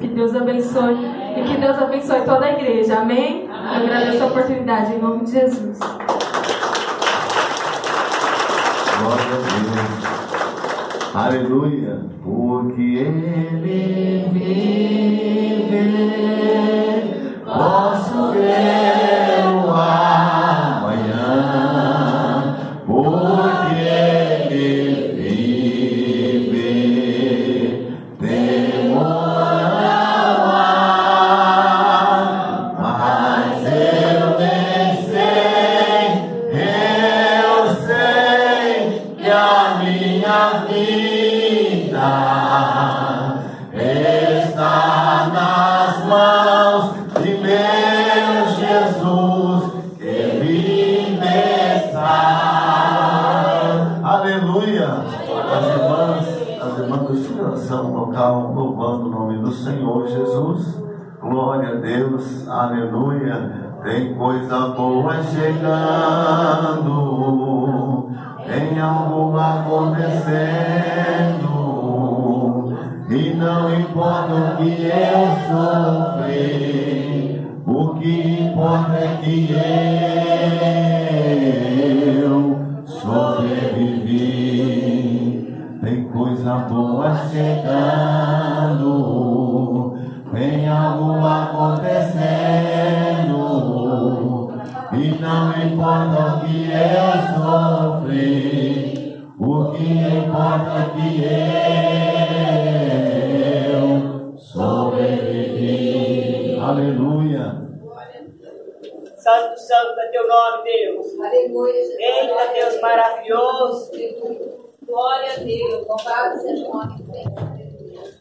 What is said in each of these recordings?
Que Deus abençoe e que Deus abençoe toda a igreja. Amém? Amém. Agradeço a oportunidade em nome de Jesus. Glória a Deus. Aleluia. Porque Ele vive, posso ver do Estiração local louvando o nome do Senhor Jesus. Glória a Deus, aleluia. Tem coisa boa chegando, tem algo acontecendo, e não importa o que eu sofri, o que importa é que eu boa chegando, tem algo acontecendo, e não importa o que eu sofri, o que importa é que eu sobrevivi. Aleluia. Santo, santo é teu nome, Deus. Aleluia. Eita, Deus maravilhoso. Glória a Deus. Louvado seja o nome do Senhor.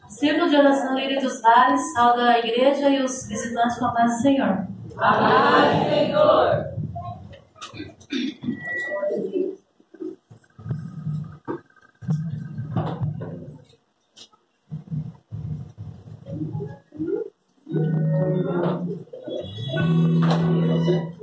Círculo de oração Lírio dos Vales, salve a igreja e os visitantes com a paz do Senhor. Amém, Senhor. do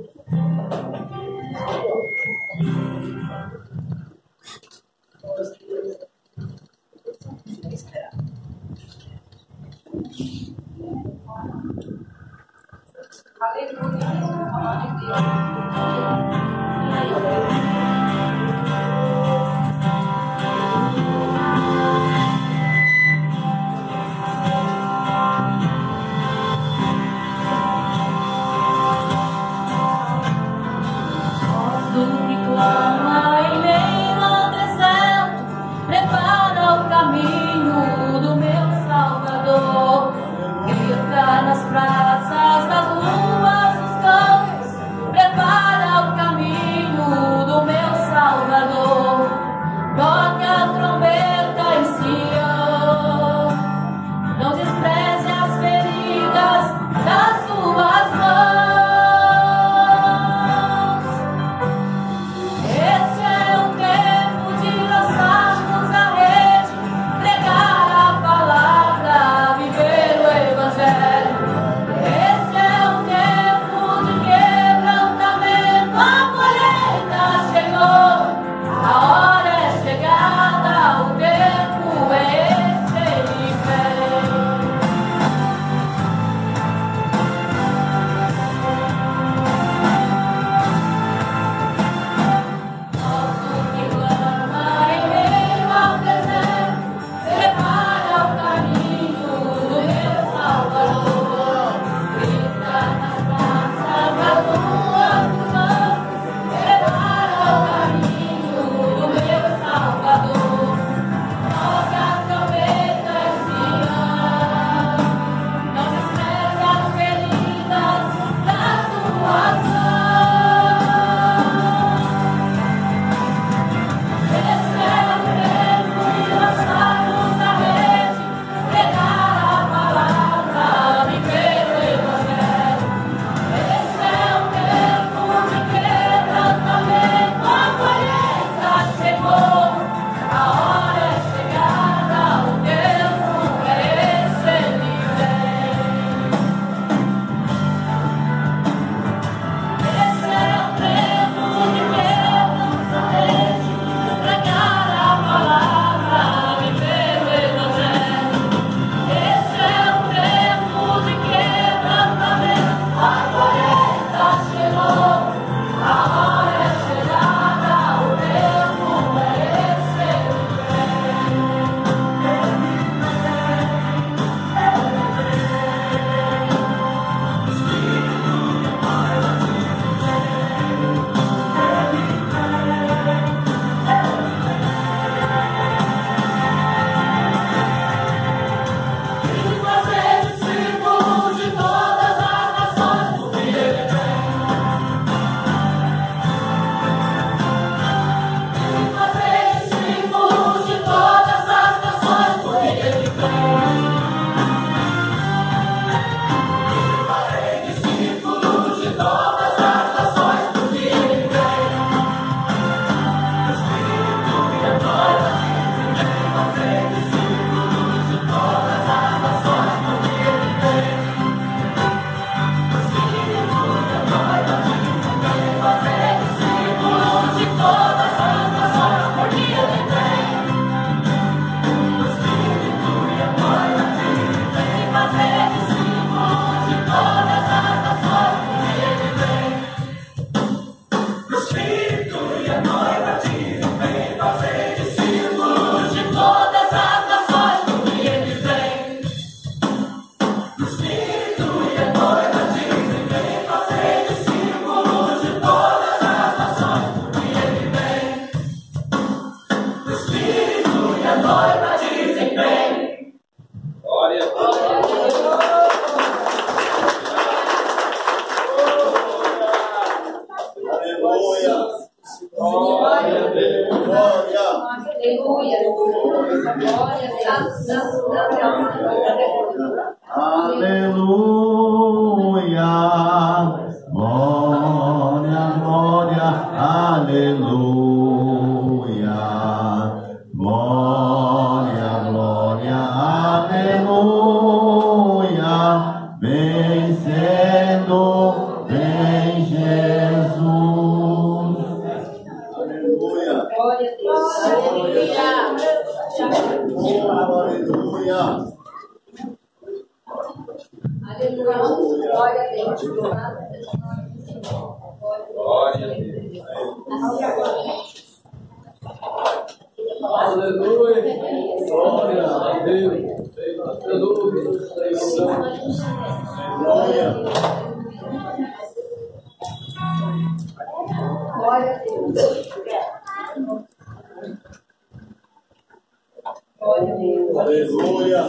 Glória a Deus. Aleluia. Glória a Deus. Aleluia. Glória. Glória a Deus. Glória a Deus. Aleluia.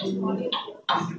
Glória a Deus. Ah.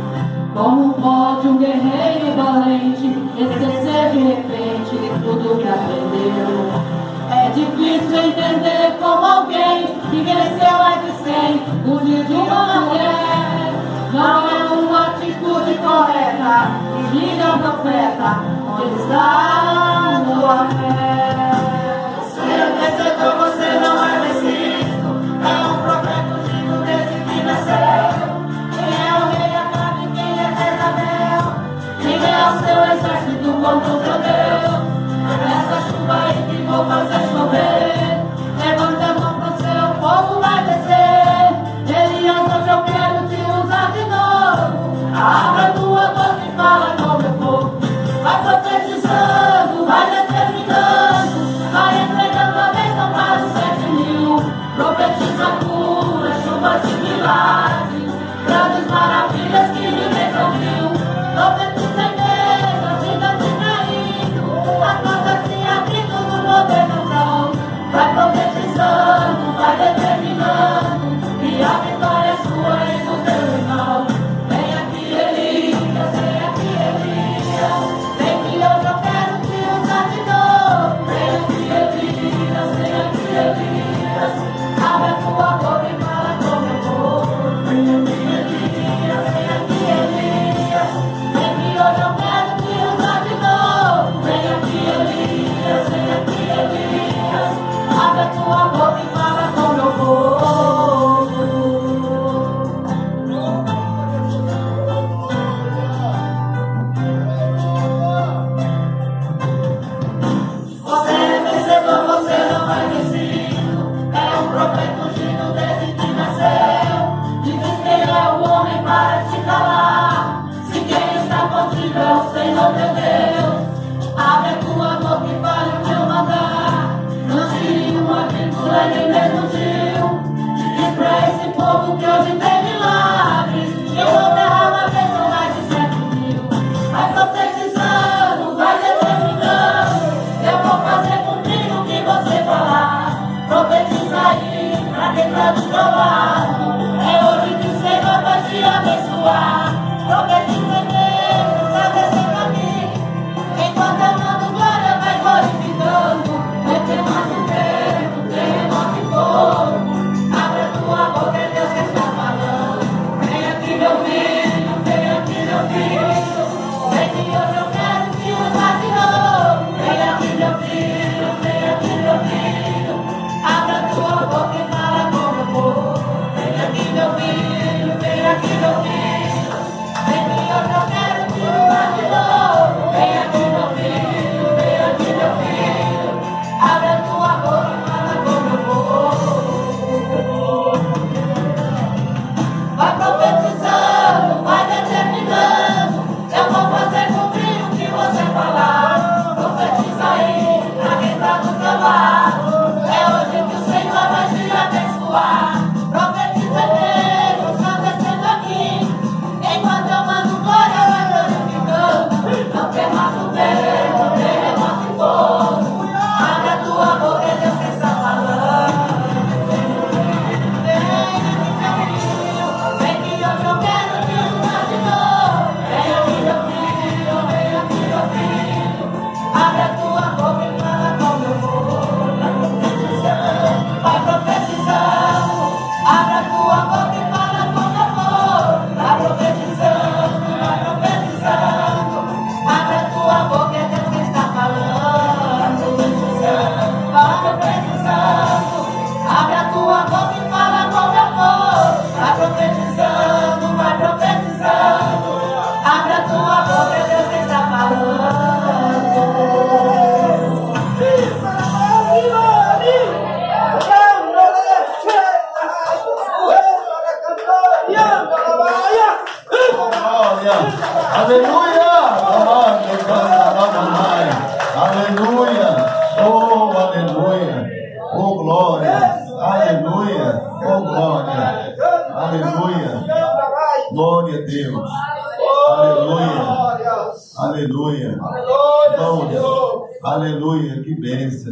Como pode um guerreiro valente esquecer de repente tudo que aprendeu? É difícil entender como alguém que cresceu mais de cem o dia de uma mulher. Não é uma atitude correta, diga o profeta, onde está a sua fé?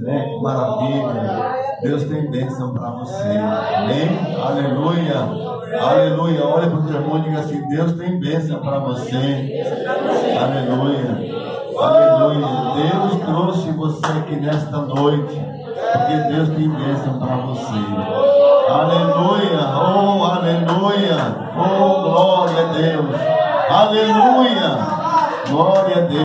Né? Que maravilha! Deus tem bênção para você. Amém? Aleluia! Aleluia! Olha para o teu irmão e diga assim: Deus tem bênção para você. Aleluia! Aleluia! Deus trouxe você aqui nesta noite. Porque Deus tem bênção para você. Aleluia! Oh, aleluia! Oh, glória a Deus! Aleluia! Glória a Deus!